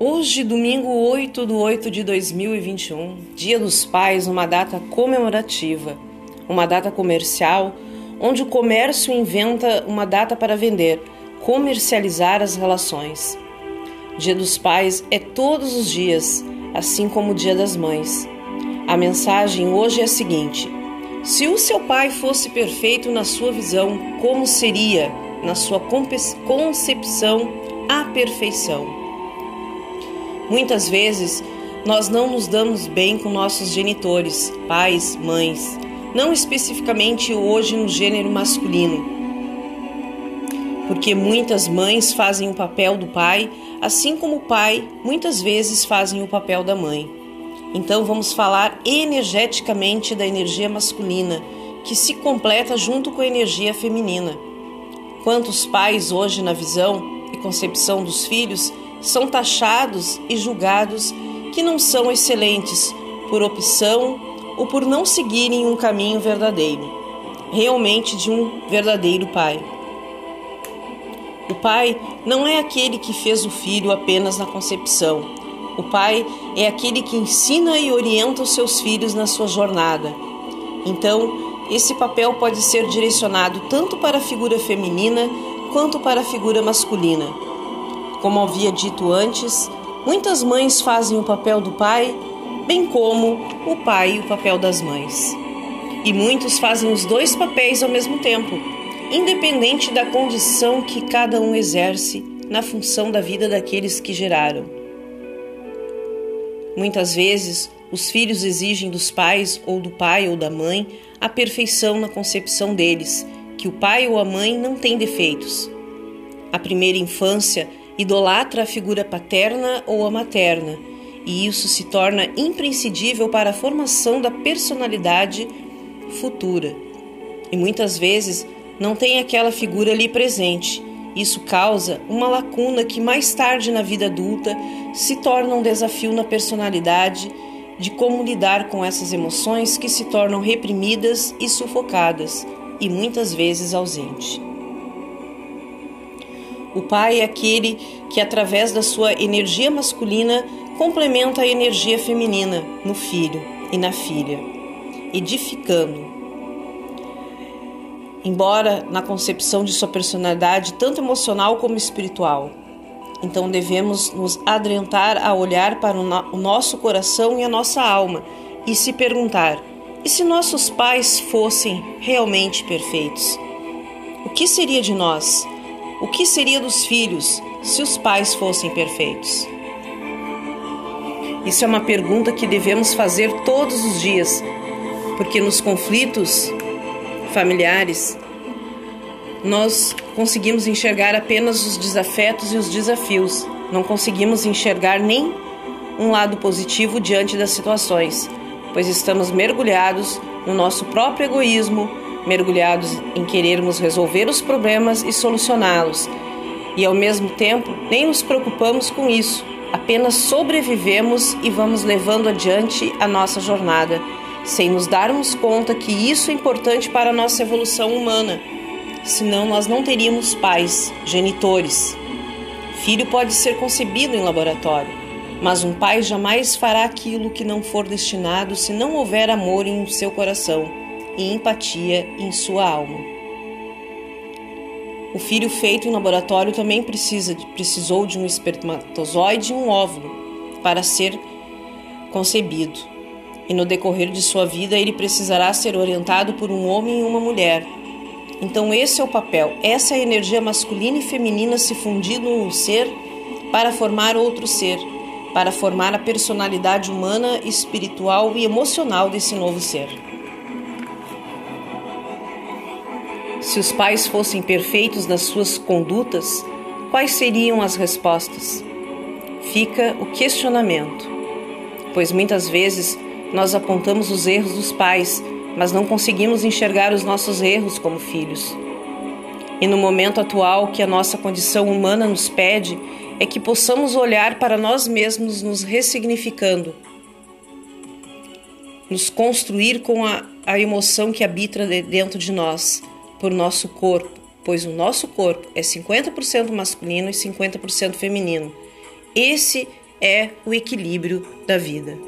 Hoje, domingo 8 de 8 de 2021, Dia dos Pais, uma data comemorativa, uma data comercial, onde o comércio inventa uma data para vender, comercializar as relações. Dia dos Pais é todos os dias, assim como o Dia das Mães. A mensagem hoje é a seguinte: se o seu pai fosse perfeito na sua visão, como seria, na sua concepção, a perfeição? Muitas vezes nós não nos damos bem com nossos genitores, pais, mães, não especificamente hoje no gênero masculino. Porque muitas mães fazem o papel do pai, assim como o pai muitas vezes fazem o papel da mãe. Então vamos falar energeticamente da energia masculina, que se completa junto com a energia feminina. Quantos pais hoje na visão e concepção dos filhos são taxados e julgados que não são excelentes por opção ou por não seguirem um caminho verdadeiro, realmente de um verdadeiro pai. O pai não é aquele que fez o filho apenas na concepção. O pai é aquele que ensina e orienta os seus filhos na sua jornada. Então, esse papel pode ser direcionado tanto para a figura feminina quanto para a figura masculina como havia dito antes, muitas mães fazem o papel do pai, bem como o pai o papel das mães. E muitos fazem os dois papéis ao mesmo tempo, independente da condição que cada um exerce na função da vida daqueles que geraram. Muitas vezes, os filhos exigem dos pais ou do pai ou da mãe a perfeição na concepção deles, que o pai ou a mãe não têm defeitos. A primeira infância idolatra a figura paterna ou a materna, e isso se torna imprescindível para a formação da personalidade futura. E muitas vezes não tem aquela figura ali presente. Isso causa uma lacuna que mais tarde na vida adulta se torna um desafio na personalidade de como lidar com essas emoções que se tornam reprimidas e sufocadas e muitas vezes ausente. O pai é aquele que, através da sua energia masculina, complementa a energia feminina no filho e na filha, edificando. Embora na concepção de sua personalidade, tanto emocional como espiritual. Então devemos nos adentrar a olhar para o nosso coração e a nossa alma e se perguntar: e se nossos pais fossem realmente perfeitos? O que seria de nós? O que seria dos filhos se os pais fossem perfeitos? Isso é uma pergunta que devemos fazer todos os dias, porque nos conflitos familiares nós conseguimos enxergar apenas os desafetos e os desafios, não conseguimos enxergar nem um lado positivo diante das situações, pois estamos mergulhados no nosso próprio egoísmo, mergulhados em querermos resolver os problemas e solucioná-los. E ao mesmo tempo, nem nos preocupamos com isso, apenas sobrevivemos e vamos levando adiante a nossa jornada, sem nos darmos conta que isso é importante para a nossa evolução humana. Senão, nós não teríamos pais, genitores. Filho pode ser concebido em laboratório, mas um pai jamais fará aquilo que não for destinado se não houver amor em seu coração e empatia em sua alma. O filho feito em laboratório também precisa, precisou de um espermatozoide e um óvulo para ser concebido. E no decorrer de sua vida ele precisará ser orientado por um homem e uma mulher. Então esse é o papel, essa é a energia masculina e feminina se fundindo num ser para formar outro ser, para formar a personalidade humana, espiritual e emocional desse novo ser. Se os pais fossem perfeitos nas suas condutas, quais seriam as respostas? Fica o questionamento, pois muitas vezes nós apontamos os erros dos pais, mas não conseguimos enxergar os nossos erros como filhos. E no momento atual, que a nossa condição humana nos pede é que possamos olhar para nós mesmos, nos ressignificando, nos construir com a, a emoção que habita dentro de nós por nosso corpo, pois o nosso corpo é 50% masculino e 50% feminino. Esse é o equilíbrio da vida.